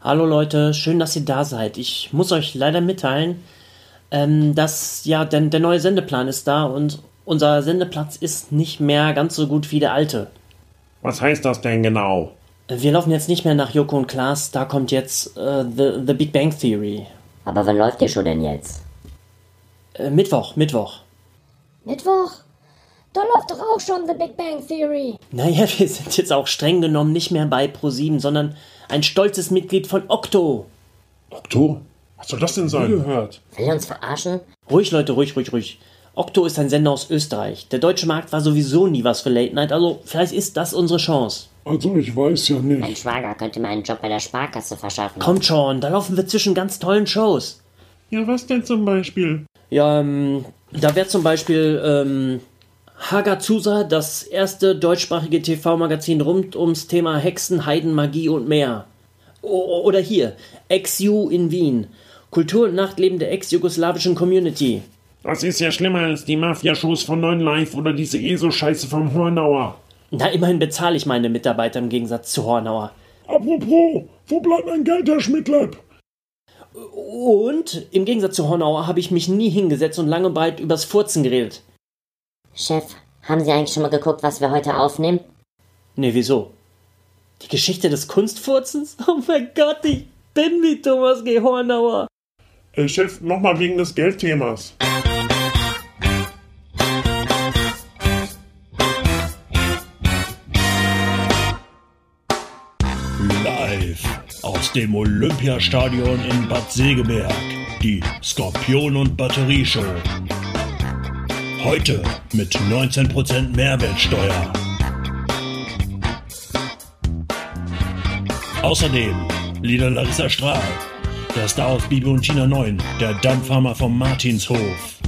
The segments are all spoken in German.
Hallo Leute, schön, dass ihr da seid. Ich muss euch leider mitteilen, ähm, dass ja der, der neue Sendeplan ist da und unser Sendeplatz ist nicht mehr ganz so gut wie der alte. Was heißt das denn genau? Wir laufen jetzt nicht mehr nach Joko und Klaas, da kommt jetzt äh, the, the Big Bang Theory. Aber wann läuft die Show denn jetzt? Äh, Mittwoch, Mittwoch. Mittwoch? Da läuft doch auch schon The Big Bang Theory. Naja, wir sind jetzt auch streng genommen nicht mehr bei Pro7, sondern ein stolzes Mitglied von Okto. Okto? Was soll das denn sein? Gehört. Will er uns verarschen? Ruhig, Leute, ruhig, ruhig, ruhig. Okto ist ein Sender aus Österreich. Der deutsche Markt war sowieso nie was für Late Night, also vielleicht ist das unsere Chance. Also ich weiß ja Mein nicht. Schwager könnte mir einen Job bei der Sparkasse verschaffen. Kommt schon, da laufen wir zwischen ganz tollen Shows. Ja, was denn zum Beispiel? Ja, ähm, da wäre zum Beispiel ähm, Hagazusa, das erste deutschsprachige TV-Magazin rund ums Thema Hexen, Heiden, Magie und mehr. O oder hier, Ex-U in Wien. Kultur und Nachtleben der ex-jugoslawischen Community. Das ist ja schlimmer als die Mafia-Shows von 9 Live oder diese ESO-Scheiße vom Hornauer. Na, immerhin bezahle ich meine Mitarbeiter im Gegensatz zu Hornauer. Apropos, wo bleibt mein Geld, Herr Schmidtleib? Und im Gegensatz zu Hornauer habe ich mich nie hingesetzt und lange breit übers Furzen geredet. Chef, haben Sie eigentlich schon mal geguckt, was wir heute aufnehmen? Nee, wieso? Die Geschichte des Kunstfurzens? Oh mein Gott, ich bin wie Thomas G. Hornauer. Äh, Chef, nochmal wegen des Geldthemas. Live aus dem Olympiastadion in Bad Segeberg. Die Skorpion und Batterie Show. Heute mit 19% Mehrwertsteuer. Außerdem Lieder Larissa Strahl. Der Star aus Bibi und Tina 9. Der Dampfhammer vom Martinshof.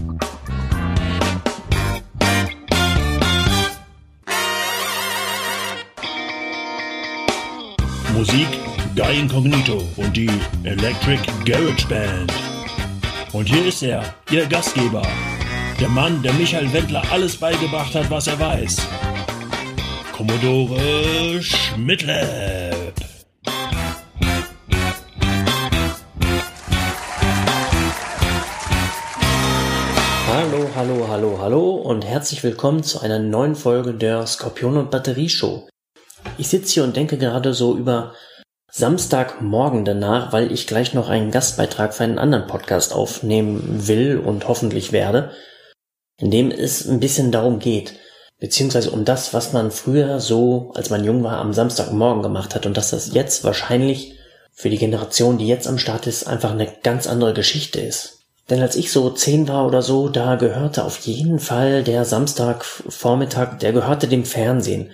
Musik Guy Incognito und die Electric Garage Band. Und hier ist er, Ihr Gastgeber. Der Mann, der Michael Wendler alles beigebracht hat, was er weiß. Commodore Schmidtlepp. Hallo, hallo, hallo, hallo und herzlich willkommen zu einer neuen Folge der Skorpion und Batterie Show. Ich sitze hier und denke gerade so über Samstagmorgen danach, weil ich gleich noch einen Gastbeitrag für einen anderen Podcast aufnehmen will und hoffentlich werde, in dem es ein bisschen darum geht, beziehungsweise um das, was man früher so, als man jung war, am Samstagmorgen gemacht hat und dass das jetzt wahrscheinlich für die Generation, die jetzt am Start ist, einfach eine ganz andere Geschichte ist. Denn als ich so zehn war oder so, da gehörte auf jeden Fall der Samstagvormittag, der gehörte dem Fernsehen.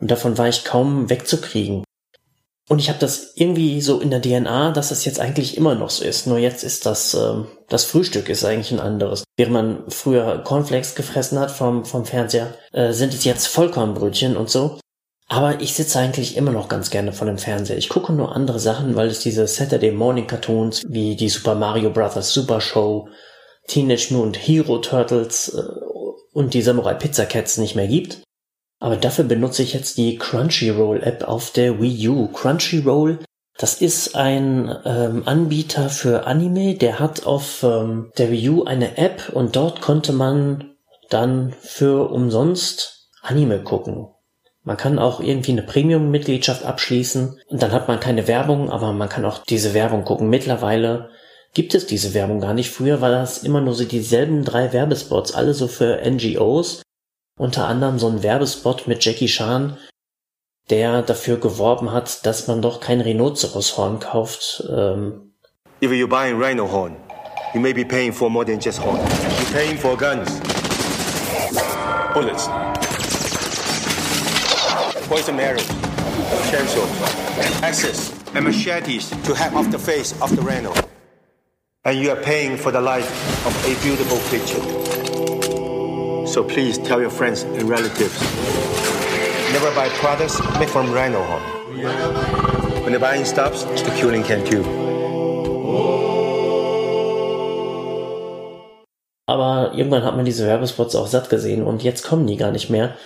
Und davon war ich kaum wegzukriegen. Und ich habe das irgendwie so in der DNA, dass es jetzt eigentlich immer noch so ist. Nur jetzt ist das, ähm, das Frühstück ist eigentlich ein anderes. Während man früher Cornflakes gefressen hat vom, vom Fernseher, äh, sind es jetzt Vollkornbrötchen und so. Aber ich sitze eigentlich immer noch ganz gerne vor dem Fernseher. Ich gucke nur andere Sachen, weil es diese Saturday Morning Cartoons wie die Super Mario Bros. Super Show, Teenage Mutant Hero Turtles äh, und die Samurai Pizza Cats nicht mehr gibt. Aber dafür benutze ich jetzt die Crunchyroll App auf der Wii U. Crunchyroll, das ist ein ähm, Anbieter für Anime, der hat auf ähm, der Wii U eine App und dort konnte man dann für umsonst Anime gucken. Man kann auch irgendwie eine Premium-Mitgliedschaft abschließen und dann hat man keine Werbung, aber man kann auch diese Werbung gucken. Mittlerweile gibt es diese Werbung gar nicht. Früher war das immer nur so dieselben drei Werbespots, alle so für NGOs. Unter anderem so ein Werbespot mit Jackie Chan, der dafür geworben hat, dass man doch kein Rhinoceroshorn kauft. Ähm, If you buy a rhino horn, you may be paying for more than just horn. You're paying for guns, bullets, poison arrows, chainsaws, axes, and machetes to hack off the face of the rhino. And you are paying for the life of a beautiful creature. So please tell your friends and relatives. Never buy products made from rhino horn. When the buying stops, the killing can too. aber irgendwann hat man diese Werbespots auch satt gesehen und jetzt kommen die gar nicht mehr.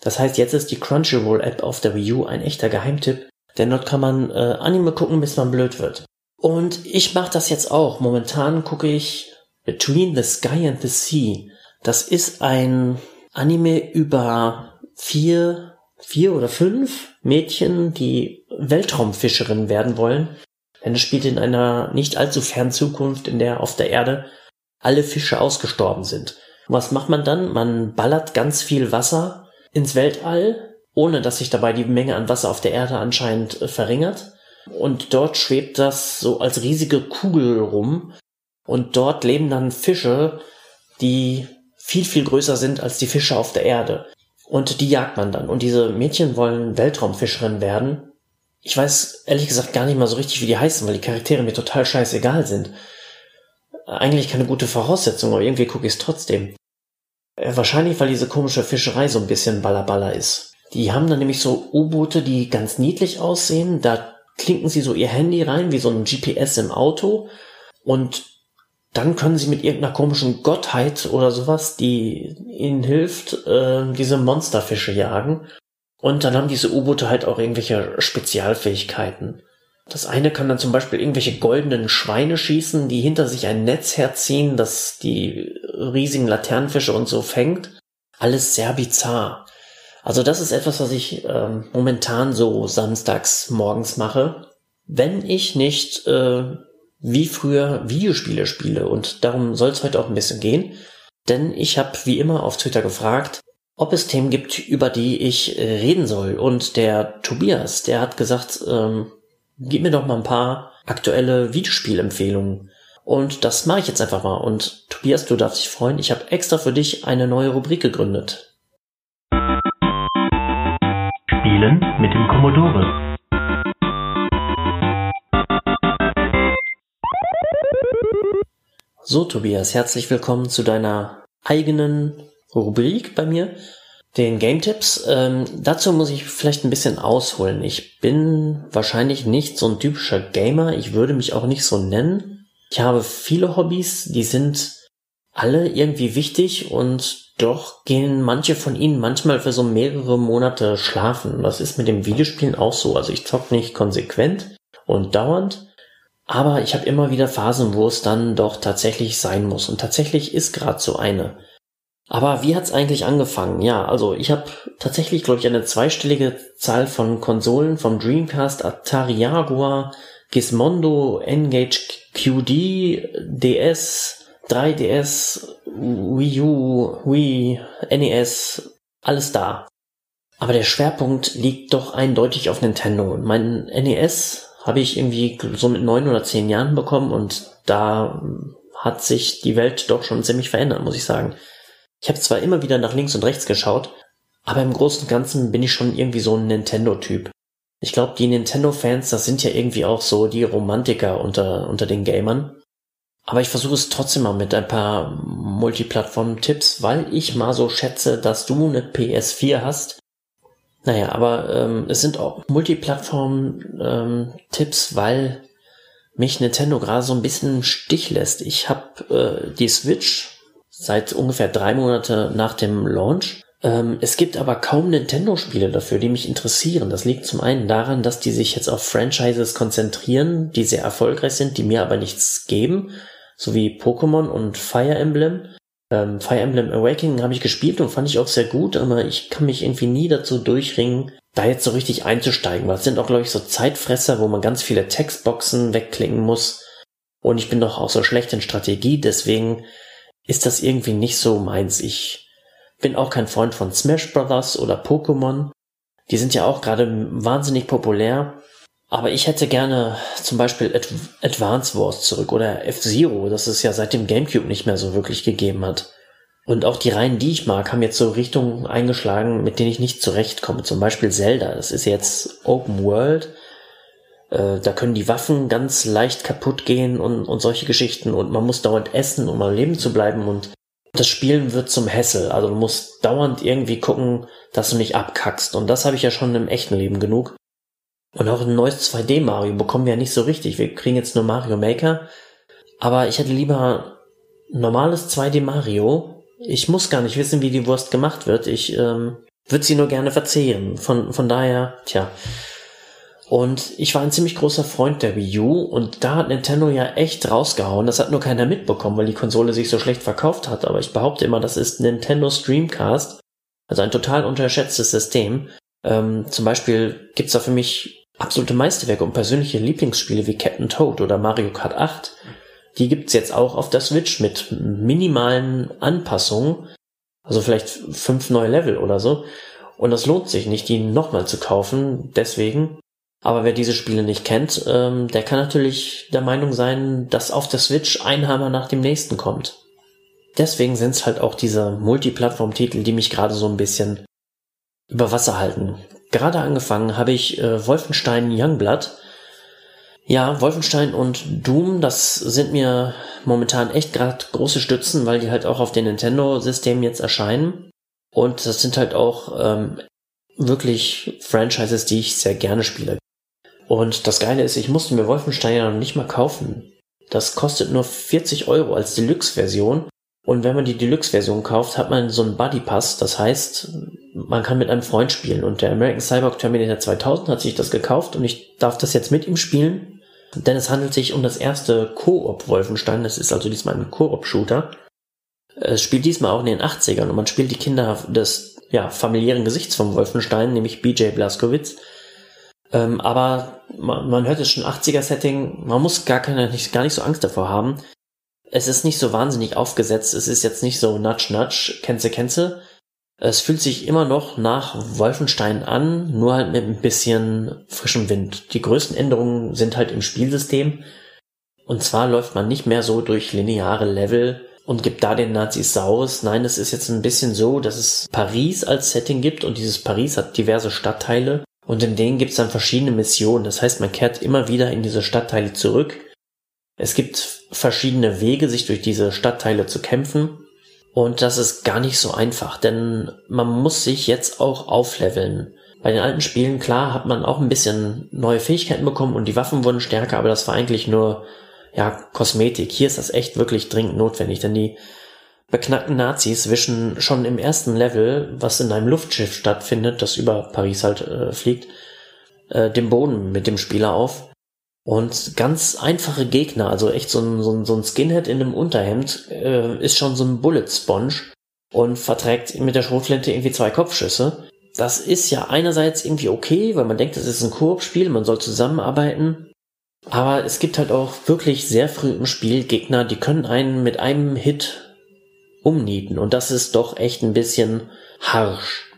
Das heißt, jetzt ist die Crunchyroll App auf der Wii U ein echter Geheimtipp, Denn dort kann man äh, Anime gucken, bis man blöd wird. Und ich mache das jetzt auch. Momentan gucke ich Between the Sky and the Sea. Das ist ein Anime über vier, vier oder fünf Mädchen, die Weltraumfischerin werden wollen. Denn es spielt in einer nicht allzu fernen Zukunft, in der auf der Erde alle Fische ausgestorben sind. was macht man dann? Man ballert ganz viel Wasser ins Weltall, ohne dass sich dabei die Menge an Wasser auf der Erde anscheinend äh, verringert. Und dort schwebt das so als riesige Kugel rum. Und dort leben dann Fische, die viel, viel größer sind als die Fische auf der Erde. Und die jagt man dann. Und diese Mädchen wollen Weltraumfischerin werden. Ich weiß ehrlich gesagt gar nicht mal so richtig, wie die heißen, weil die Charaktere mir total scheißegal sind. Eigentlich keine gute Voraussetzung, aber irgendwie gucke ich es trotzdem. Äh, wahrscheinlich, weil diese komische Fischerei so ein bisschen ballerballer ist. Die haben dann nämlich so U-Boote, die ganz niedlich aussehen. Da klinken sie so ihr Handy rein, wie so ein GPS im Auto. Und dann können sie mit irgendeiner komischen Gottheit oder sowas, die ihnen hilft, äh, diese Monsterfische jagen. Und dann haben diese U-Boote halt auch irgendwelche Spezialfähigkeiten. Das eine kann dann zum Beispiel irgendwelche goldenen Schweine schießen, die hinter sich ein Netz herziehen, das die riesigen Laternenfische und so fängt. Alles sehr bizarr. Also das ist etwas, was ich ähm, momentan so samstags morgens mache, wenn ich nicht äh, wie früher Videospiele spiele. Und darum soll es heute auch ein bisschen gehen. Denn ich habe wie immer auf Twitter gefragt, ob es Themen gibt, über die ich äh, reden soll. Und der Tobias, der hat gesagt, ähm, gib mir doch mal ein paar aktuelle Videospielempfehlungen. Und das mache ich jetzt einfach mal. Und Tobias, du darfst dich freuen, ich habe extra für dich eine neue Rubrik gegründet. Spielen mit dem Commodore. So, Tobias, herzlich willkommen zu deiner eigenen Rubrik bei mir, den Game Tipps. Ähm, dazu muss ich vielleicht ein bisschen ausholen. Ich bin wahrscheinlich nicht so ein typischer Gamer. Ich würde mich auch nicht so nennen. Ich habe viele Hobbys, die sind alle irgendwie wichtig und doch gehen manche von ihnen manchmal für so mehrere Monate schlafen. Das ist mit dem Videospielen auch so. Also ich zock nicht konsequent und dauernd, aber ich habe immer wieder Phasen, wo es dann doch tatsächlich sein muss. Und tatsächlich ist gerade so eine. Aber wie hat's eigentlich angefangen? Ja, also ich habe tatsächlich, glaube ich, eine zweistellige Zahl von Konsolen vom Dreamcast, Atari Jaguar, Gizmondo, Engage QD, DS, 3DS, Wii U, Wii, NES, alles da. Aber der Schwerpunkt liegt doch eindeutig auf Nintendo. Mein NES habe ich irgendwie so mit neun oder zehn Jahren bekommen und da hat sich die Welt doch schon ziemlich verändert, muss ich sagen. Ich habe zwar immer wieder nach links und rechts geschaut, aber im Großen und Ganzen bin ich schon irgendwie so ein Nintendo-Typ. Ich glaube, die Nintendo-Fans, das sind ja irgendwie auch so die Romantiker unter, unter den Gamern. Aber ich versuche es trotzdem mal mit ein paar Multiplattform-Tipps, weil ich mal so schätze, dass du eine PS4 hast naja, aber ähm, es sind auch Multiplattform-Tipps, ähm, weil mich Nintendo gerade so ein bisschen im Stich lässt. Ich habe äh, die Switch seit ungefähr drei Monate nach dem Launch. Ähm, es gibt aber kaum Nintendo-Spiele dafür, die mich interessieren. Das liegt zum einen daran, dass die sich jetzt auf Franchises konzentrieren, die sehr erfolgreich sind, die mir aber nichts geben, so wie Pokémon und Fire Emblem. Ähm, Fire Emblem Awakening habe ich gespielt und fand ich auch sehr gut, aber ich kann mich irgendwie nie dazu durchringen, da jetzt so richtig einzusteigen, weil es sind auch, glaube ich, so Zeitfresser, wo man ganz viele Textboxen wegklicken muss. Und ich bin doch auch so schlecht in Strategie, deswegen ist das irgendwie nicht so meins. Ich bin auch kein Freund von Smash Brothers oder Pokémon. Die sind ja auch gerade wahnsinnig populär. Aber ich hätte gerne zum Beispiel Ad Advance Wars zurück oder F-Zero, das es ja seit dem Gamecube nicht mehr so wirklich gegeben hat. Und auch die Reihen, die ich mag, haben jetzt so Richtungen eingeschlagen, mit denen ich nicht zurechtkomme. Zum Beispiel Zelda, das ist jetzt Open World. Äh, da können die Waffen ganz leicht kaputt gehen und, und solche Geschichten. Und man muss dauernd essen, um am Leben zu bleiben. Und das Spielen wird zum Hessel. Also du musst dauernd irgendwie gucken, dass du nicht abkackst. Und das habe ich ja schon im echten Leben genug. Und auch ein neues 2D Mario bekommen wir ja nicht so richtig. Wir kriegen jetzt nur Mario Maker. Aber ich hätte lieber normales 2D Mario. Ich muss gar nicht wissen, wie die Wurst gemacht wird. Ich ähm, würde sie nur gerne verzehren. Von, von daher, tja. Und ich war ein ziemlich großer Freund der Wii U und da hat Nintendo ja echt rausgehauen. Das hat nur keiner mitbekommen, weil die Konsole sich so schlecht verkauft hat. Aber ich behaupte immer, das ist Nintendo Streamcast. Also ein total unterschätztes System. Ähm, zum Beispiel gibt's da für mich absolute Meisterwerke und persönliche Lieblingsspiele wie Captain Toad oder Mario Kart 8. Die gibt's jetzt auch auf der Switch mit minimalen Anpassungen. Also vielleicht fünf neue Level oder so. Und das lohnt sich nicht, die nochmal zu kaufen. Deswegen aber wer diese Spiele nicht kennt, ähm, der kann natürlich der Meinung sein, dass auf der Switch ein Hammer nach dem nächsten kommt. Deswegen sind es halt auch diese Multiplattform-Titel, die mich gerade so ein bisschen über Wasser halten. Gerade angefangen habe ich äh, Wolfenstein Youngblood. Ja, Wolfenstein und Doom, das sind mir momentan echt gerade große Stützen, weil die halt auch auf den Nintendo-Systemen jetzt erscheinen. Und das sind halt auch ähm, wirklich Franchises, die ich sehr gerne spiele. Und das Geile ist, ich musste mir Wolfenstein ja noch nicht mal kaufen. Das kostet nur 40 Euro als Deluxe-Version. Und wenn man die Deluxe-Version kauft, hat man so einen Buddy Pass. Das heißt, man kann mit einem Freund spielen. Und der American Cyborg Terminator 2000 hat sich das gekauft und ich darf das jetzt mit ihm spielen. Denn es handelt sich um das erste Koop Wolfenstein. Das ist also diesmal ein Koop-Shooter. Es spielt diesmal auch in den 80ern und man spielt die Kinder des ja, familiären Gesichts vom Wolfenstein, nämlich BJ Blazkowicz ähm, aber man, man hört es schon 80er-Setting, man muss gar keine, gar nicht so Angst davor haben. Es ist nicht so wahnsinnig aufgesetzt, es ist jetzt nicht so nudge nudge, kennze kennze. Es fühlt sich immer noch nach Wolfenstein an, nur halt mit ein bisschen frischem Wind. Die größten Änderungen sind halt im Spielsystem. Und zwar läuft man nicht mehr so durch lineare Level und gibt da den Nazis Saurus. Nein, es ist jetzt ein bisschen so, dass es Paris als Setting gibt und dieses Paris hat diverse Stadtteile und in denen gibt es dann verschiedene Missionen. Das heißt, man kehrt immer wieder in diese Stadtteile zurück. Es gibt verschiedene Wege, sich durch diese Stadtteile zu kämpfen. Und das ist gar nicht so einfach, denn man muss sich jetzt auch aufleveln. Bei den alten Spielen, klar, hat man auch ein bisschen neue Fähigkeiten bekommen und die Waffen wurden stärker, aber das war eigentlich nur, ja, Kosmetik. Hier ist das echt wirklich dringend notwendig, denn die beknackten Nazis wischen schon im ersten Level, was in einem Luftschiff stattfindet, das über Paris halt äh, fliegt, äh, den Boden mit dem Spieler auf. Und ganz einfache Gegner, also echt so ein, so ein, so ein Skinhead in einem Unterhemd, äh, ist schon so ein Bullet Sponge und verträgt mit der Schrotflinte irgendwie zwei Kopfschüsse. Das ist ja einerseits irgendwie okay, weil man denkt, das ist ein Koop-Spiel, man soll zusammenarbeiten. Aber es gibt halt auch wirklich sehr früh im Spiel Gegner, die können einen mit einem Hit umnieten. Und das ist doch echt ein bisschen harsch.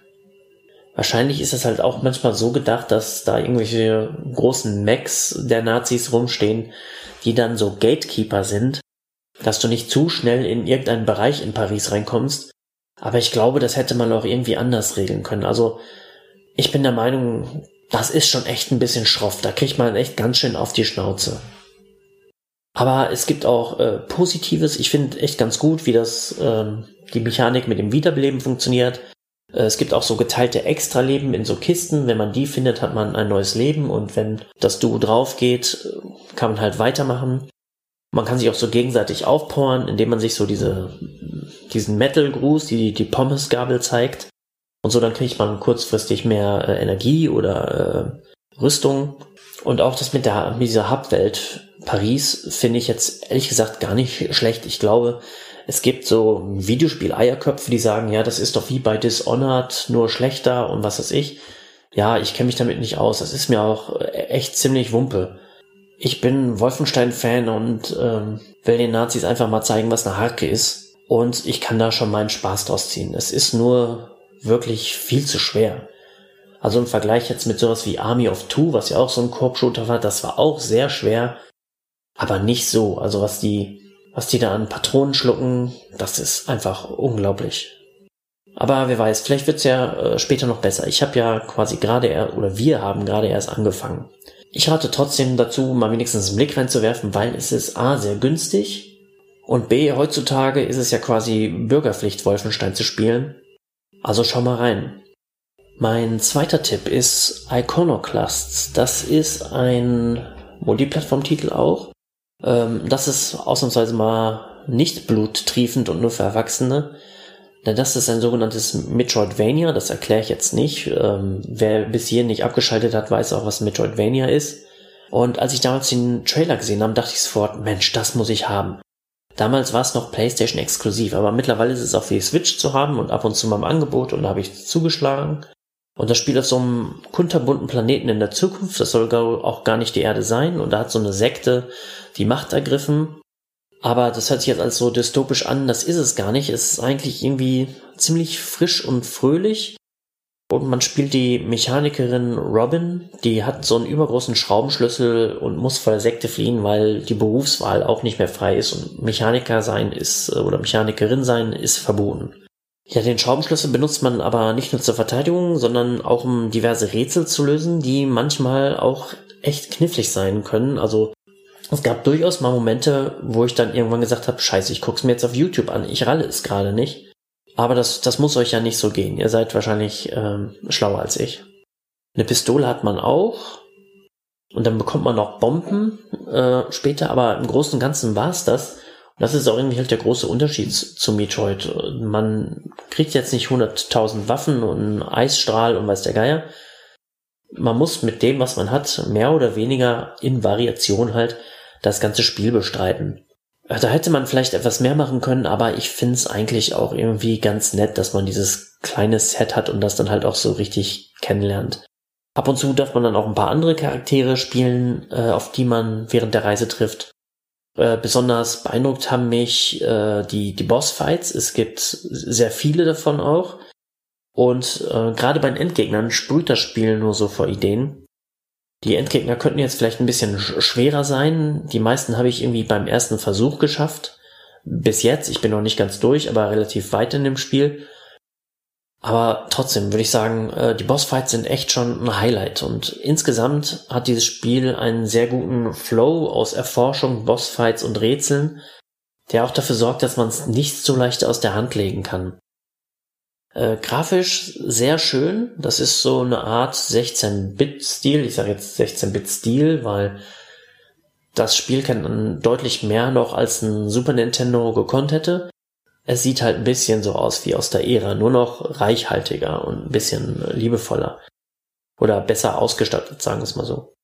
Wahrscheinlich ist es halt auch manchmal so gedacht, dass da irgendwelche großen Mechs der Nazis rumstehen, die dann so Gatekeeper sind, dass du nicht zu schnell in irgendeinen Bereich in Paris reinkommst. Aber ich glaube, das hätte man auch irgendwie anders regeln können. Also ich bin der Meinung, das ist schon echt ein bisschen schroff. Da kriegt man echt ganz schön auf die Schnauze. Aber es gibt auch äh, Positives. Ich finde echt ganz gut, wie das ähm, die Mechanik mit dem Wiederbeleben funktioniert. Äh, es gibt auch so geteilte Extraleben in so Kisten. Wenn man die findet, hat man ein neues Leben und wenn das Duo drauf geht, kann man halt weitermachen. Man kann sich auch so gegenseitig aufpowern, indem man sich so diese, diesen Metal-Gruß, die, die Pommesgabel zeigt. Und so dann kriegt man kurzfristig mehr äh, Energie oder äh, Rüstung. Und auch das mit der, mit dieser Hubwelt Paris finde ich jetzt ehrlich gesagt gar nicht schlecht. Ich glaube, es gibt so Videospiel-Eierköpfe, die sagen, ja, das ist doch wie bei Dishonored, nur schlechter und was weiß ich. Ja, ich kenne mich damit nicht aus. Das ist mir auch echt ziemlich Wumpe. Ich bin Wolfenstein-Fan und ähm, will den Nazis einfach mal zeigen, was eine Harke ist. Und ich kann da schon meinen Spaß draus ziehen. Es ist nur wirklich viel zu schwer. Also im Vergleich jetzt mit sowas wie Army of Two, was ja auch so ein Koop-Shooter war, das war auch sehr schwer aber nicht so. Also was die, was die da an Patronen schlucken, das ist einfach unglaublich. Aber wer weiß, vielleicht wird's ja äh, später noch besser. Ich habe ja quasi gerade er oder wir haben gerade erst angefangen. Ich rate trotzdem dazu, mal wenigstens einen Blick reinzuwerfen, weil es ist A sehr günstig und B heutzutage ist es ja quasi Bürgerpflicht Wolfenstein zu spielen. Also schau mal rein. Mein zweiter Tipp ist Iconoclasts. Das ist ein Multiplattform-Titel auch. Ähm, das ist ausnahmsweise mal nicht bluttriefend und nur für Erwachsene. Na, das ist ein sogenanntes Metroidvania, das erkläre ich jetzt nicht. Ähm, wer bis hierhin nicht abgeschaltet hat, weiß auch, was Metroidvania ist. Und als ich damals den Trailer gesehen habe, dachte ich sofort, Mensch, das muss ich haben. Damals war es noch PlayStation exklusiv, aber mittlerweile ist es auch für die Switch zu haben und ab und zu mal im Angebot und da habe ich zugeschlagen. Und das spielt auf so einem kunterbunten Planeten in der Zukunft. Das soll auch gar nicht die Erde sein. Und da hat so eine Sekte die Macht ergriffen. Aber das hört sich jetzt als so dystopisch an. Das ist es gar nicht. Es ist eigentlich irgendwie ziemlich frisch und fröhlich. Und man spielt die Mechanikerin Robin, die hat so einen übergroßen Schraubenschlüssel und muss vor der Sekte fliehen, weil die Berufswahl auch nicht mehr frei ist und Mechaniker sein ist oder Mechanikerin sein ist verboten. Ja, den Schraubenschlüssel benutzt man aber nicht nur zur Verteidigung, sondern auch um diverse Rätsel zu lösen, die manchmal auch echt knifflig sein können. Also es gab durchaus mal Momente, wo ich dann irgendwann gesagt habe, scheiße, ich guck's mir jetzt auf YouTube an, ich ralle es gerade nicht. Aber das, das muss euch ja nicht so gehen. Ihr seid wahrscheinlich ähm, schlauer als ich. Eine Pistole hat man auch. Und dann bekommt man noch Bomben äh, später, aber im Großen und Ganzen war's das. Das ist auch irgendwie halt der große Unterschied zu Metroid. Man kriegt jetzt nicht 100.000 Waffen und einen Eisstrahl und weiß der Geier. Man muss mit dem, was man hat, mehr oder weniger in Variation halt das ganze Spiel bestreiten. Da hätte man vielleicht etwas mehr machen können, aber ich finde es eigentlich auch irgendwie ganz nett, dass man dieses kleine Set hat und das dann halt auch so richtig kennenlernt. Ab und zu darf man dann auch ein paar andere Charaktere spielen, äh, auf die man während der Reise trifft. Äh, besonders beeindruckt haben mich äh, die, die Bossfights. Es gibt sehr viele davon auch. Und äh, gerade bei den Endgegnern sprüht das Spiel nur so vor Ideen. Die Endgegner könnten jetzt vielleicht ein bisschen schwerer sein. Die meisten habe ich irgendwie beim ersten Versuch geschafft. Bis jetzt, ich bin noch nicht ganz durch, aber relativ weit in dem Spiel. Aber trotzdem würde ich sagen, äh, die Bossfights sind echt schon ein Highlight und insgesamt hat dieses Spiel einen sehr guten Flow aus Erforschung, Bossfights und Rätseln, der auch dafür sorgt, dass man es nicht so leicht aus der Hand legen kann. Äh, grafisch sehr schön, das ist so eine Art 16-Bit-Stil, ich sage jetzt 16-Bit-Stil, weil das Spiel kann deutlich mehr noch als ein Super Nintendo gekonnt hätte. Es sieht halt ein bisschen so aus wie aus der Ära, nur noch reichhaltiger und ein bisschen liebevoller. Oder besser ausgestattet, sagen wir es mal so.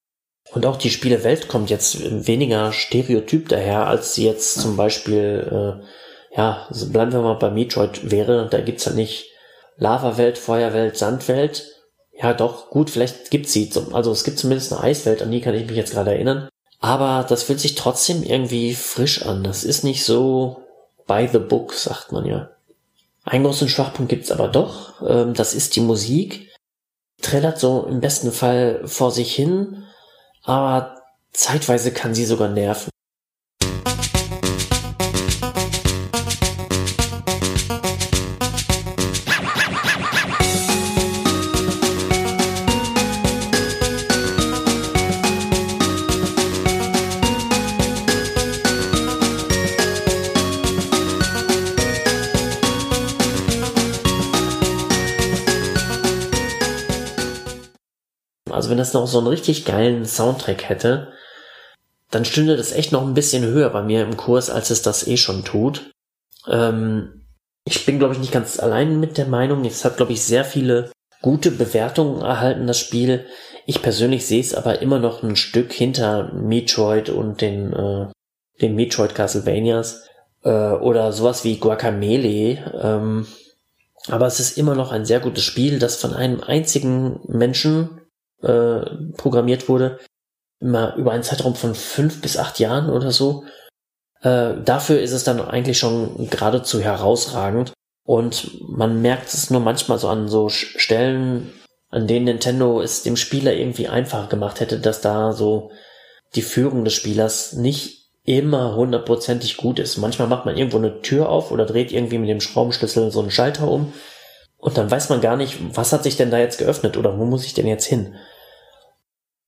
Und auch die Spielewelt kommt jetzt weniger stereotyp daher, als sie jetzt zum Beispiel, äh, ja, bleiben wir mal bei Metroid wäre. Da gibt's halt nicht Lava-Welt, Feuerwelt, Sandwelt. Ja, doch, gut, vielleicht gibt's sie. Also es gibt zumindest eine Eiswelt, an die kann ich mich jetzt gerade erinnern. Aber das fühlt sich trotzdem irgendwie frisch an. Das ist nicht so by the book, sagt man ja. Einen großen Schwachpunkt gibt's aber doch, ähm, das ist die Musik. Trällert so im besten Fall vor sich hin, aber zeitweise kann sie sogar nerven. Also wenn das noch so einen richtig geilen Soundtrack hätte, dann stünde das echt noch ein bisschen höher bei mir im Kurs, als es das eh schon tut. Ähm, ich bin, glaube ich, nicht ganz allein mit der Meinung. Es hat, glaube ich, sehr viele gute Bewertungen erhalten, das Spiel. Ich persönlich sehe es aber immer noch ein Stück hinter Metroid und den, äh, den Metroid Castlevanias äh, oder sowas wie Guacamele. Ähm, aber es ist immer noch ein sehr gutes Spiel, das von einem einzigen Menschen äh, programmiert wurde, immer über einen Zeitraum von fünf bis acht Jahren oder so. Äh, dafür ist es dann eigentlich schon geradezu herausragend. Und man merkt es nur manchmal so an so Stellen, an denen Nintendo es dem Spieler irgendwie einfacher gemacht hätte, dass da so die Führung des Spielers nicht immer hundertprozentig gut ist. Manchmal macht man irgendwo eine Tür auf oder dreht irgendwie mit dem Schraubenschlüssel so einen Schalter um und dann weiß man gar nicht, was hat sich denn da jetzt geöffnet oder wo muss ich denn jetzt hin?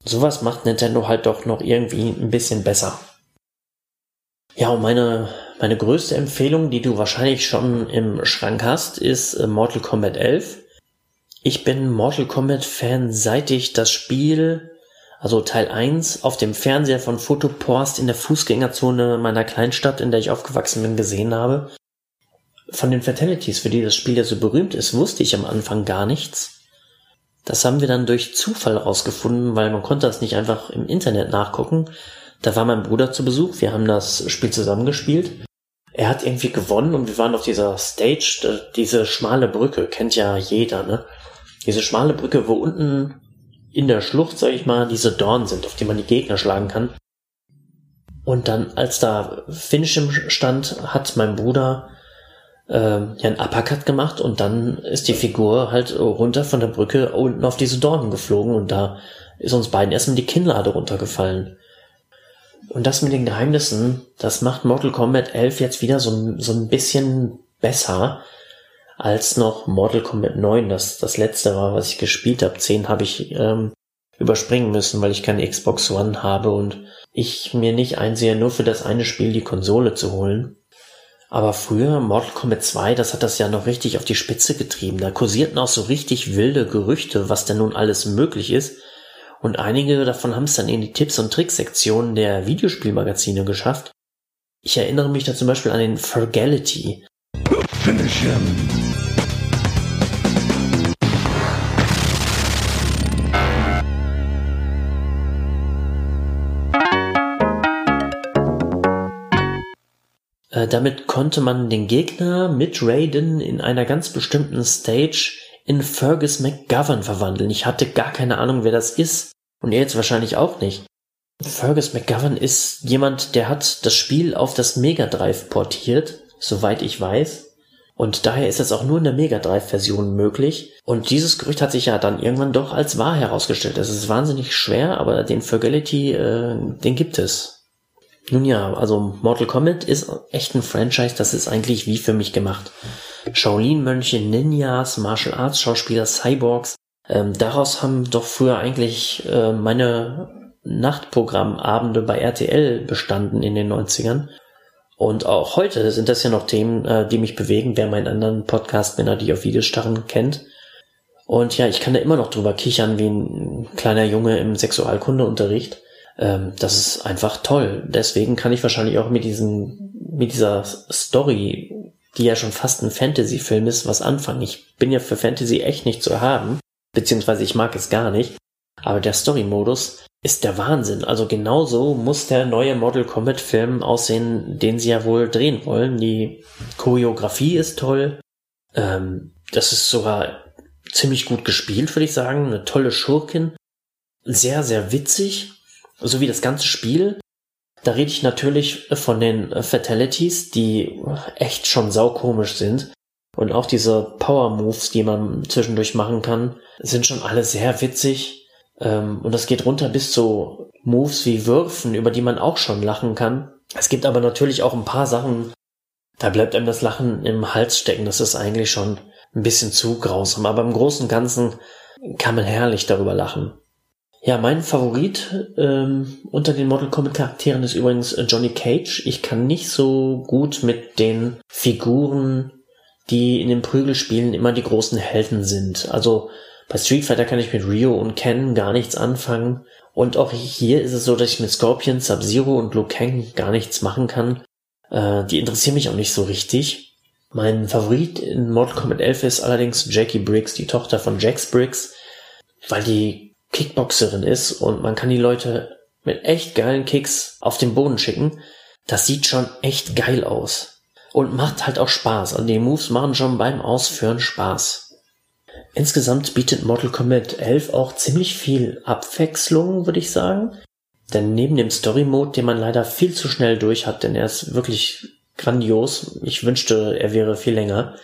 Sowas macht Nintendo halt doch noch irgendwie ein bisschen besser. Ja, und meine, meine größte Empfehlung, die du wahrscheinlich schon im Schrank hast, ist äh, Mortal Kombat 11. Ich bin Mortal Kombat Fan, seit ich das Spiel, also Teil 1, auf dem Fernseher von Fotopost in der Fußgängerzone meiner Kleinstadt, in der ich aufgewachsen bin, gesehen habe. von den Fatalities, für die das Spiel ja so berühmt ist, wusste ich am Anfang gar nichts. Das haben wir dann durch Zufall rausgefunden, weil man konnte das nicht einfach im Internet nachgucken. Da war mein Bruder zu Besuch, wir haben das Spiel zusammengespielt. Er hat irgendwie gewonnen und wir waren auf dieser Stage, diese schmale Brücke, kennt ja jeder, ne? Diese schmale Brücke, wo unten in der Schlucht, sag ich mal, diese Dornen sind, auf die man die Gegner schlagen kann. Und dann, als da Finish im stand, hat mein Bruder äh, ja einen Uppercut gemacht und dann ist die Figur halt runter von der Brücke unten auf diese Dornen geflogen und da ist uns beiden erstmal die Kinnlade runtergefallen. Und das mit den Geheimnissen, das macht Mortal Kombat 11 jetzt wieder so, so ein bisschen besser als noch Mortal Kombat 9, das das letzte war, was ich gespielt habe. 10 habe ich ähm, überspringen müssen, weil ich keine Xbox One habe und ich mir nicht einsehe, nur für das eine Spiel die Konsole zu holen. Aber früher, Mortal Kombat 2, das hat das ja noch richtig auf die Spitze getrieben. Da kursierten auch so richtig wilde Gerüchte, was denn nun alles möglich ist. Und einige davon haben es dann in die Tipps- und Tricksektionen der Videospielmagazine geschafft. Ich erinnere mich da zum Beispiel an den Fergality. Finish him. Äh, damit konnte man den Gegner mit Raiden in einer ganz bestimmten Stage in Fergus McGovern verwandeln. Ich hatte gar keine Ahnung, wer das ist. Und er jetzt wahrscheinlich auch nicht. Fergus McGovern ist jemand, der hat das Spiel auf das Mega Drive portiert, soweit ich weiß. Und daher ist es auch nur in der Mega Drive Version möglich. Und dieses Gerücht hat sich ja dann irgendwann doch als wahr herausgestellt. Es ist wahnsinnig schwer, aber den Fergality, äh, den gibt es. Nun ja, also Mortal Kombat ist echt ein Franchise, das ist eigentlich wie für mich gemacht. Shaolin-Mönche, Ninjas, Martial Arts Schauspieler, Cyborgs, ähm, daraus haben doch früher eigentlich äh, meine Nachtprogrammabende bei RTL bestanden in den 90ern. Und auch heute sind das ja noch Themen, äh, die mich bewegen, wer meinen anderen Podcast Männer, die auf Videos starren, kennt. Und ja, ich kann da immer noch drüber kichern wie ein kleiner Junge im Sexualkundeunterricht ähm, das ist einfach toll. Deswegen kann ich wahrscheinlich auch mit diesem, mit dieser Story, die ja schon fast ein Fantasy-Film ist, was anfangen. Ich bin ja für Fantasy echt nicht zu haben, beziehungsweise ich mag es gar nicht. Aber der Story-Modus ist der Wahnsinn. Also genauso muss der neue Model Combat Film aussehen, den sie ja wohl drehen wollen. Die Choreografie ist toll. Ähm, das ist sogar ziemlich gut gespielt, würde ich sagen. Eine tolle Schurkin. Sehr, sehr witzig so wie das ganze Spiel. Da rede ich natürlich von den Fatalities, die echt schon saukomisch sind. Und auch diese Power Moves, die man zwischendurch machen kann, sind schon alle sehr witzig. Ähm, und das geht runter bis zu Moves wie Würfen, über die man auch schon lachen kann. Es gibt aber natürlich auch ein paar Sachen, da bleibt einem das Lachen im Hals stecken. Das ist eigentlich schon ein bisschen zu grausam. Aber im Großen und Ganzen kann man herrlich darüber lachen. Ja, mein Favorit ähm, unter den Mortal Kombat Charakteren ist übrigens äh, Johnny Cage. Ich kann nicht so gut mit den Figuren, die in den Prügelspielen immer die großen Helden sind. Also bei Street Fighter kann ich mit Ryo und Ken gar nichts anfangen. Und auch hier ist es so, dass ich mit Scorpion, Sub-Zero und Liu Kang gar nichts machen kann. Äh, die interessieren mich auch nicht so richtig. Mein Favorit in Mortal Kombat 11 ist allerdings Jackie Briggs, die Tochter von Jax Briggs, weil die Kickboxerin ist und man kann die Leute mit echt geilen Kicks auf den Boden schicken. Das sieht schon echt geil aus. Und macht halt auch Spaß. Also die Moves machen schon beim Ausführen Spaß. Insgesamt bietet Mortal Kombat 11 auch ziemlich viel Abwechslung, würde ich sagen. Denn neben dem Story Mode, den man leider viel zu schnell durch hat, denn er ist wirklich grandios. Ich wünschte, er wäre viel länger.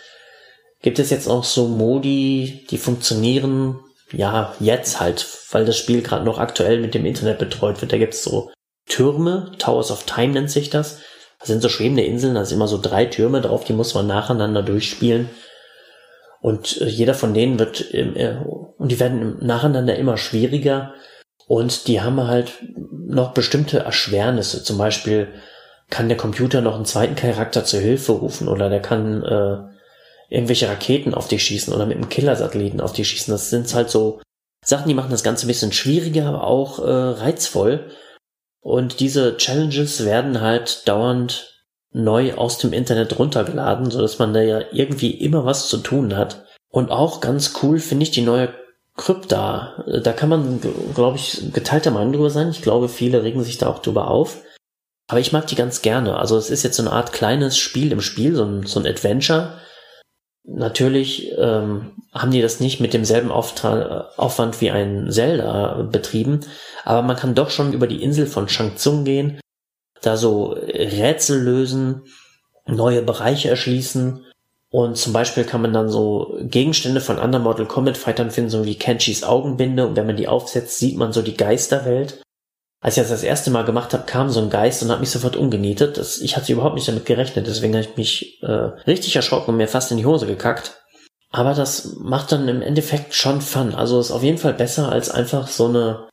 Gibt es jetzt auch so Modi, die funktionieren ja, jetzt halt, weil das Spiel gerade noch aktuell mit dem Internet betreut wird. Da gibt's so Türme, Towers of Time nennt sich das. Das sind so schwebende Inseln, da sind immer so drei Türme drauf, die muss man nacheinander durchspielen. Und äh, jeder von denen wird, äh, und die werden nacheinander immer schwieriger. Und die haben halt noch bestimmte Erschwernisse. Zum Beispiel kann der Computer noch einen zweiten Charakter zur Hilfe rufen oder der kann äh, irgendwelche Raketen auf dich schießen oder mit einem Killersatelliten auf dich schießen. Das sind halt so Sachen, die machen das Ganze ein bisschen schwieriger, aber auch äh, reizvoll. Und diese Challenges werden halt dauernd neu aus dem Internet runtergeladen, so dass man da ja irgendwie immer was zu tun hat. Und auch ganz cool finde ich die neue Krypta. Da kann man, glaube ich, geteilter Meinung drüber sein. Ich glaube, viele regen sich da auch drüber auf. Aber ich mag die ganz gerne. Also es ist jetzt so eine Art kleines Spiel im Spiel, so ein, so ein Adventure. Natürlich ähm, haben die das nicht mit demselben Auftra Aufwand wie ein Zelda betrieben, aber man kann doch schon über die Insel von Shang Tsung gehen, da so Rätsel lösen, neue Bereiche erschließen und zum Beispiel kann man dann so Gegenstände von anderen Mortal Kombat Fightern finden, so wie Kenshis Augenbinde und wenn man die aufsetzt, sieht man so die Geisterwelt. Als ich das das erste Mal gemacht habe, kam so ein Geist und hat mich sofort umgenietet. Das, ich hatte überhaupt nicht damit gerechnet, deswegen habe ich mich äh, richtig erschrocken und mir fast in die Hose gekackt. Aber das macht dann im Endeffekt schon Fun. Also ist auf jeden Fall besser als einfach so eine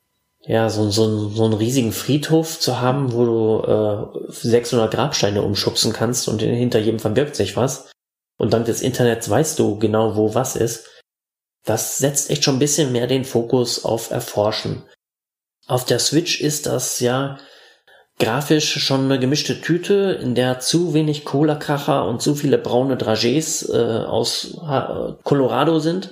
ja, so, so, so einen riesigen Friedhof zu haben, wo du äh, 600 Grabsteine umschubsen kannst und hinter jedem verbirgt sich was. Und dank des Internets weißt du genau, wo was ist. Das setzt echt schon ein bisschen mehr den Fokus auf Erforschen. Auf der Switch ist das ja grafisch schon eine gemischte Tüte, in der zu wenig Cola-Kracher und zu viele braune Dragés äh, aus äh, Colorado sind.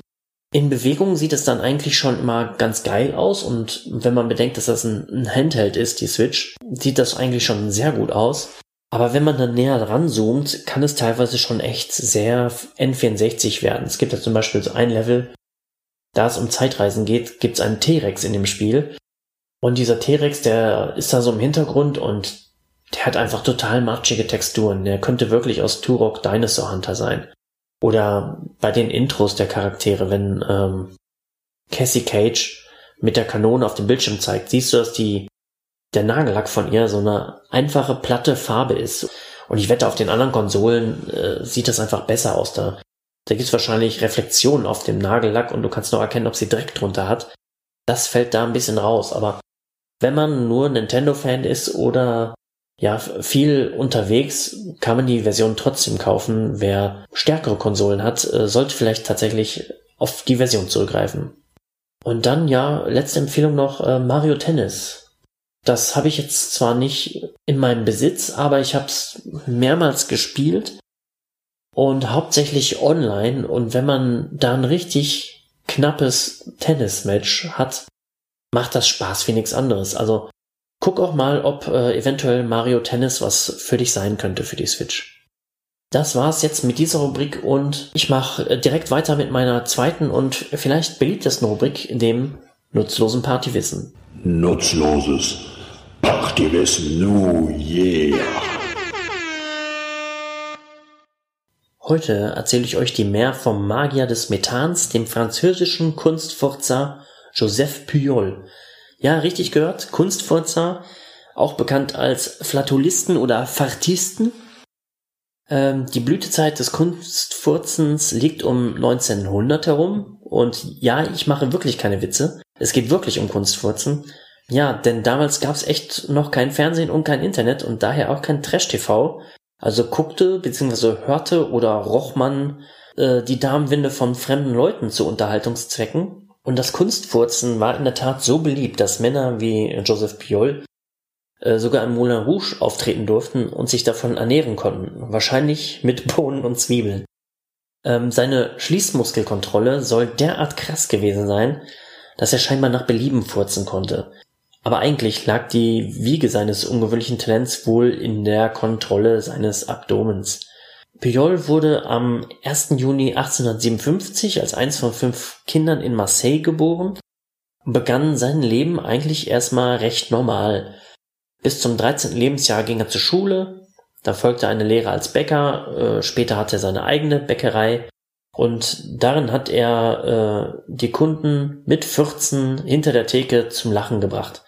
In Bewegung sieht es dann eigentlich schon immer ganz geil aus und wenn man bedenkt, dass das ein, ein Handheld ist, die Switch, sieht das eigentlich schon sehr gut aus. Aber wenn man dann näher ranzoomt, kann es teilweise schon echt sehr N64 werden. Es gibt ja zum Beispiel so ein Level, da es um Zeitreisen geht, gibt es einen T-Rex in dem Spiel. Und dieser T-Rex, der ist da so im Hintergrund und der hat einfach total matschige Texturen. Der könnte wirklich aus Turok Dinosaur Hunter sein. Oder bei den Intros der Charaktere, wenn ähm, Cassie Cage mit der Kanone auf dem Bildschirm zeigt, siehst du, dass die der Nagellack von ihr so eine einfache platte Farbe ist. Und ich wette, auf den anderen Konsolen äh, sieht das einfach besser aus. Da, da gibt es wahrscheinlich Reflexionen auf dem Nagellack und du kannst noch erkennen, ob sie Dreck drunter hat. Das fällt da ein bisschen raus. Aber wenn man nur Nintendo-Fan ist oder ja, viel unterwegs kann man die Version trotzdem kaufen. Wer stärkere Konsolen hat, äh, sollte vielleicht tatsächlich auf die Version zurückgreifen. Und dann, ja, letzte Empfehlung noch äh, Mario Tennis. Das habe ich jetzt zwar nicht in meinem Besitz, aber ich habe es mehrmals gespielt und hauptsächlich online. Und wenn man da ein richtig knappes Tennismatch hat, macht das Spaß wie nichts anderes. Also Guck auch mal, ob äh, eventuell Mario Tennis was für dich sein könnte für die Switch. Das war's jetzt mit dieser Rubrik und ich mache äh, direkt weiter mit meiner zweiten und vielleicht beliebtesten Rubrik, dem nutzlosen Partywissen. Nutzloses Partywissen, oh yeah. Heute erzähle ich euch die mehr vom Magier des Methans, dem französischen Kunstfurzer Joseph Puyol, ja, richtig gehört. Kunstfurzer, auch bekannt als Flatulisten oder Fartisten. Ähm, die Blütezeit des Kunstfurzens liegt um 1900 herum. Und ja, ich mache wirklich keine Witze. Es geht wirklich um Kunstfurzen. Ja, denn damals gab es echt noch kein Fernsehen und kein Internet und daher auch kein Trash-TV. Also guckte bzw. hörte oder roch man äh, die Darmwinde von fremden Leuten zu Unterhaltungszwecken. Und das Kunstfurzen war in der Tat so beliebt, dass Männer wie Joseph Piol äh, sogar im Moulin Rouge auftreten durften und sich davon ernähren konnten. Wahrscheinlich mit Bohnen und Zwiebeln. Ähm, seine Schließmuskelkontrolle soll derart krass gewesen sein, dass er scheinbar nach Belieben furzen konnte. Aber eigentlich lag die Wiege seines ungewöhnlichen Talents wohl in der Kontrolle seines Abdomens. Puyol wurde am 1. Juni 1857 als eins von fünf Kindern in Marseille geboren begann sein Leben eigentlich erstmal recht normal. Bis zum 13. Lebensjahr ging er zur Schule, da folgte eine Lehre als Bäcker, äh, später hatte er seine eigene Bäckerei und darin hat er äh, die Kunden mit 14 hinter der Theke zum Lachen gebracht.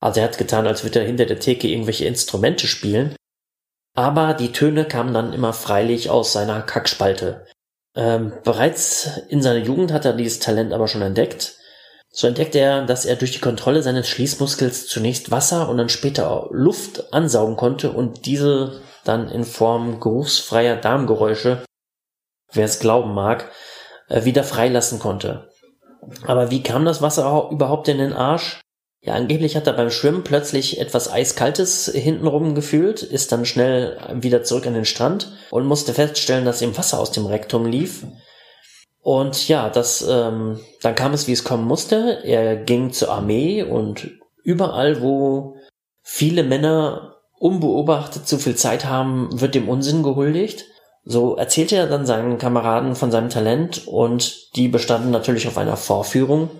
Also er hat getan, als würde er hinter der Theke irgendwelche Instrumente spielen, aber die Töne kamen dann immer freilich aus seiner Kackspalte. Ähm, bereits in seiner Jugend hat er dieses Talent aber schon entdeckt. So entdeckte er, dass er durch die Kontrolle seines Schließmuskels zunächst Wasser und dann später Luft ansaugen konnte und diese dann in Form geruchsfreier Darmgeräusche, wer es glauben mag, äh, wieder freilassen konnte. Aber wie kam das Wasser überhaupt in den Arsch? Ja, angeblich hat er beim Schwimmen plötzlich etwas Eiskaltes hintenrum gefühlt, ist dann schnell wieder zurück an den Strand und musste feststellen, dass ihm Wasser aus dem Rektum lief. Und ja, das, ähm, dann kam es, wie es kommen musste. Er ging zur Armee und überall, wo viele Männer unbeobachtet zu viel Zeit haben, wird dem Unsinn gehuldigt. So erzählte er dann seinen Kameraden von seinem Talent und die bestanden natürlich auf einer Vorführung.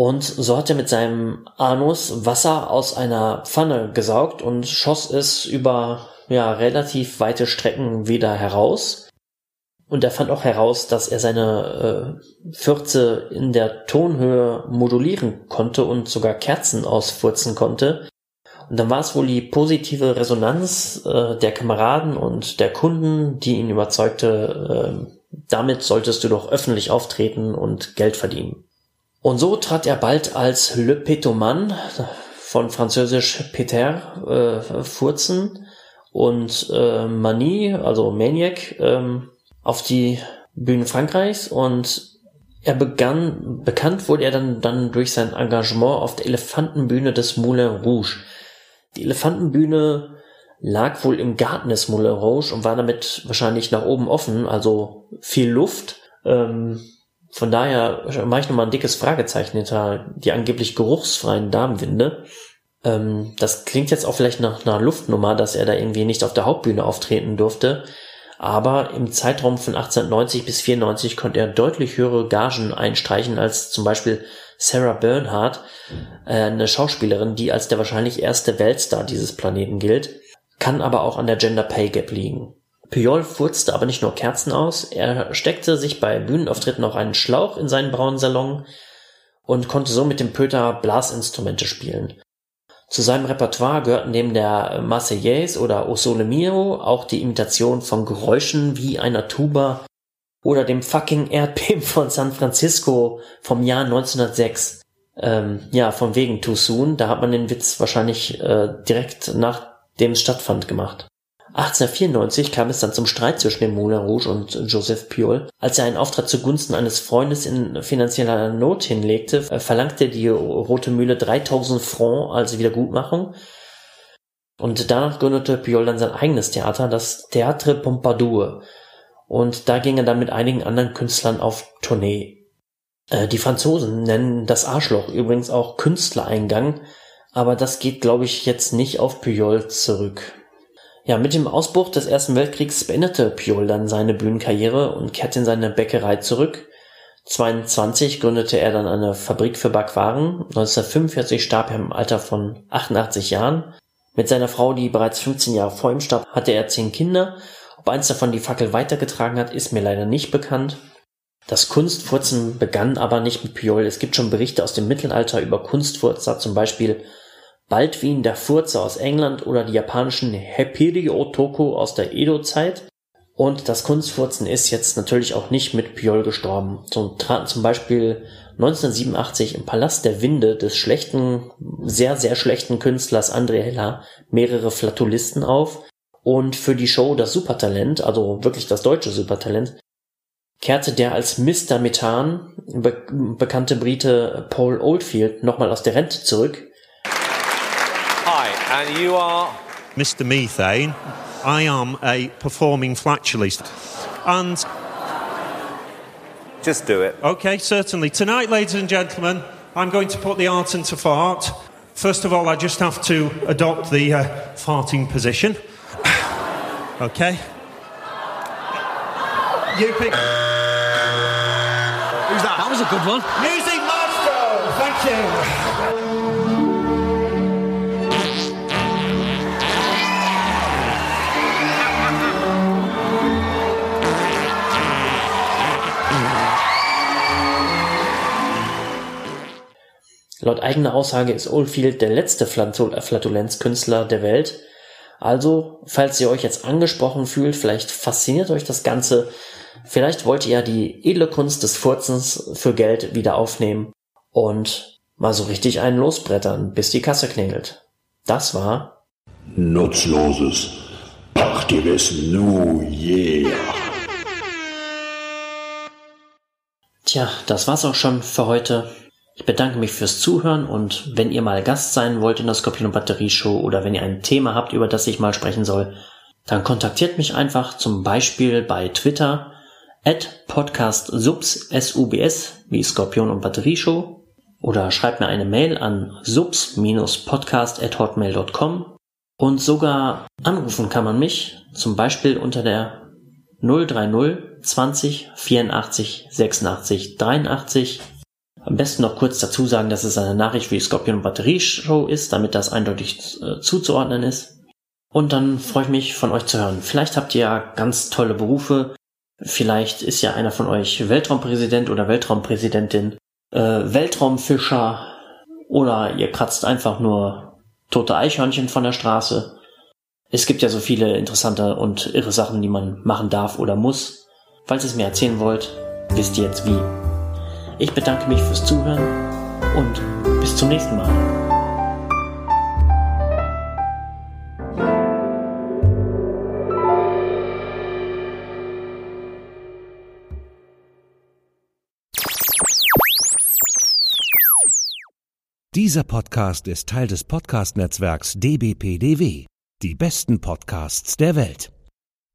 Und so hat er mit seinem Anus Wasser aus einer Pfanne gesaugt und schoss es über ja, relativ weite Strecken wieder heraus. Und er fand auch heraus, dass er seine äh, Fürze in der Tonhöhe modulieren konnte und sogar Kerzen ausfurzen konnte. Und dann war es wohl die positive Resonanz äh, der Kameraden und der Kunden, die ihn überzeugte, äh, damit solltest du doch öffentlich auftreten und Geld verdienen. Und so trat er bald als Le Petoman, von französisch Peter, äh, Furzen, und äh, Manie, also Maniac, äh, auf die Bühnen Frankreichs und er begann, bekannt wurde er dann, dann durch sein Engagement auf der Elefantenbühne des Moulin Rouge. Die Elefantenbühne lag wohl im Garten des Moulin Rouge und war damit wahrscheinlich nach oben offen, also viel Luft. Ähm, von daher mache ich nochmal ein dickes Fragezeichen hinter die angeblich geruchsfreien Damenwinde. Ähm, das klingt jetzt auch vielleicht nach einer Luftnummer, dass er da irgendwie nicht auf der Hauptbühne auftreten durfte. Aber im Zeitraum von 1890 bis 94 konnte er deutlich höhere Gagen einstreichen als zum Beispiel Sarah Bernhardt, äh, eine Schauspielerin, die als der wahrscheinlich erste Weltstar dieses Planeten gilt, kann aber auch an der Gender Pay Gap liegen. Puyol furzte aber nicht nur Kerzen aus, er steckte sich bei Bühnenauftritten auch einen Schlauch in seinen braunen Salon und konnte so mit dem Pöter Blasinstrumente spielen. Zu seinem Repertoire gehörten neben der Marseillaise oder O Sole Mio auch die Imitation von Geräuschen wie einer Tuba oder dem fucking Erdbeben von San Francisco vom Jahr 1906. Ähm, ja, von wegen Too Soon, da hat man den Witz wahrscheinlich äh, direkt nachdem es stattfand gemacht. 1894 kam es dann zum Streit zwischen dem Moulin Rouge und Joseph Piolle. Als er einen Auftrag zugunsten eines Freundes in finanzieller Not hinlegte, äh, verlangte die Rote Mühle 3000 Francs als Wiedergutmachung. Und danach gründete Piolle dann sein eigenes Theater, das Théâtre Pompadour. Und da ging er dann mit einigen anderen Künstlern auf Tournee. Äh, die Franzosen nennen das Arschloch übrigens auch Künstlereingang, aber das geht, glaube ich, jetzt nicht auf Puyol zurück. Ja, mit dem Ausbruch des Ersten Weltkriegs beendete Piol dann seine Bühnenkarriere und kehrte in seine Bäckerei zurück. 22 gründete er dann eine Fabrik für Backwaren. 1945 starb er im Alter von 88 Jahren. Mit seiner Frau, die bereits 15 Jahre vor ihm starb, hatte er zehn Kinder. Ob eins davon die Fackel weitergetragen hat, ist mir leider nicht bekannt. Das Kunstfurzen begann aber nicht mit Piol. Es gibt schon Berichte aus dem Mittelalter über Kunstfurzer, zum Beispiel Baldwin der Furze aus England oder die japanischen Hepiri Otoko aus der Edo-Zeit. Und das Kunstfurzen ist jetzt natürlich auch nicht mit Piol gestorben. So traten zum Beispiel 1987 im Palast der Winde des schlechten, sehr, sehr schlechten Künstlers André Heller mehrere Flatulisten auf. Und für die Show Das Supertalent, also wirklich das deutsche Supertalent, kehrte der als Mr. Methan, be bekannte Brite Paul Oldfield, nochmal aus der Rente zurück And you are? Mr. Methane. I am a performing flatulist. And. Just do it. Okay, certainly. Tonight, ladies and gentlemen, I'm going to put the art into fart. First of all, I just have to adopt the uh, farting position. okay. You pick. Who's that? That was a good one. Music Master! Thank you. Laut eigener Aussage ist Oldfield der letzte Flatulenzkünstler der Welt. Also, falls ihr euch jetzt angesprochen fühlt, vielleicht fasziniert euch das Ganze, vielleicht wollt ihr ja die edle Kunst des Furzens für Geld wieder aufnehmen und mal so richtig einen losbrettern, bis die Kasse knägelt. Das war Nutzloses Partywissen New Yeah. Tja, das war's auch schon für heute. Ich bedanke mich fürs Zuhören und wenn ihr mal Gast sein wollt in der Skorpion und Batterie Show oder wenn ihr ein Thema habt, über das ich mal sprechen soll, dann kontaktiert mich einfach zum Beispiel bei Twitter at podcastsubs, S-U-B-S, wie Skorpion und Batterie Show oder schreibt mir eine Mail an subs-podcast at hotmail.com und sogar anrufen kann man mich, zum Beispiel unter der 030 20 84 86 83 am besten noch kurz dazu sagen, dass es eine Nachricht für die Scorpion Batterie Show ist, damit das eindeutig äh, zuzuordnen ist. Und dann freue ich mich von euch zu hören. Vielleicht habt ihr ja ganz tolle Berufe. Vielleicht ist ja einer von euch Weltraumpräsident oder Weltraumpräsidentin, äh, Weltraumfischer oder ihr kratzt einfach nur tote Eichhörnchen von der Straße. Es gibt ja so viele interessante und irre Sachen, die man machen darf oder muss. Falls ihr es mir erzählen wollt, wisst ihr jetzt wie. Ich bedanke mich fürs Zuhören und bis zum nächsten Mal. Dieser Podcast ist Teil des Podcast-Netzwerks dbpdw. Die besten Podcasts der Welt.